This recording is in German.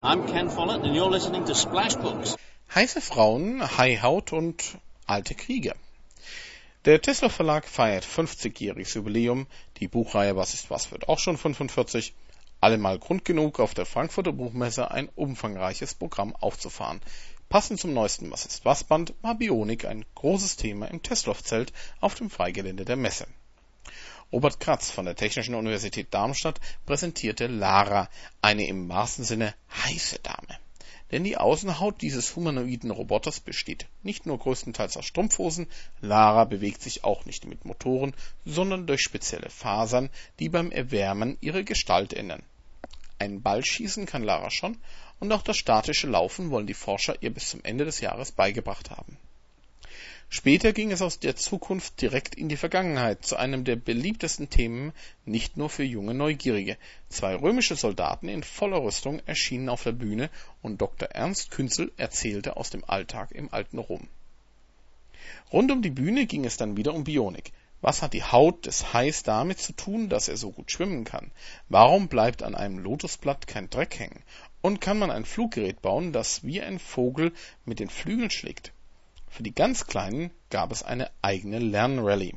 I'm Ken Follett and you're listening to Splash Books. Heiße Frauen, Haut und alte Kriege. Der Tesla Verlag feiert 50-jähriges Jubiläum. Die Buchreihe Was ist was wird auch schon 45. Allemal Grund genug, auf der Frankfurter Buchmesse ein umfangreiches Programm aufzufahren. Passend zum neuesten Was ist was Band war Bionik ein großes Thema im Testloff-Zelt auf dem Freigelände der Messe. Robert Kratz von der Technischen Universität Darmstadt präsentierte Lara, eine im wahrsten Sinne heiße Dame. Denn die Außenhaut dieses humanoiden Roboters besteht nicht nur größtenteils aus Strumpfhosen, Lara bewegt sich auch nicht mit Motoren, sondern durch spezielle Fasern, die beim Erwärmen ihre Gestalt ändern. Einen Ball schießen kann Lara schon, und auch das statische Laufen wollen die Forscher ihr bis zum Ende des Jahres beigebracht haben Später ging es aus der Zukunft direkt in die Vergangenheit, zu einem der beliebtesten Themen nicht nur für junge Neugierige. Zwei römische Soldaten in voller Rüstung erschienen auf der Bühne und Dr. Ernst Künzel erzählte aus dem Alltag im alten Rom. Rund um die Bühne ging es dann wieder um Bionik. Was hat die Haut des Hais damit zu tun, dass er so gut schwimmen kann? Warum bleibt an einem Lotusblatt kein Dreck hängen? Und kann man ein Fluggerät bauen, das wie ein Vogel mit den Flügeln schlägt? Für die ganz Kleinen gab es eine eigene Lernrallye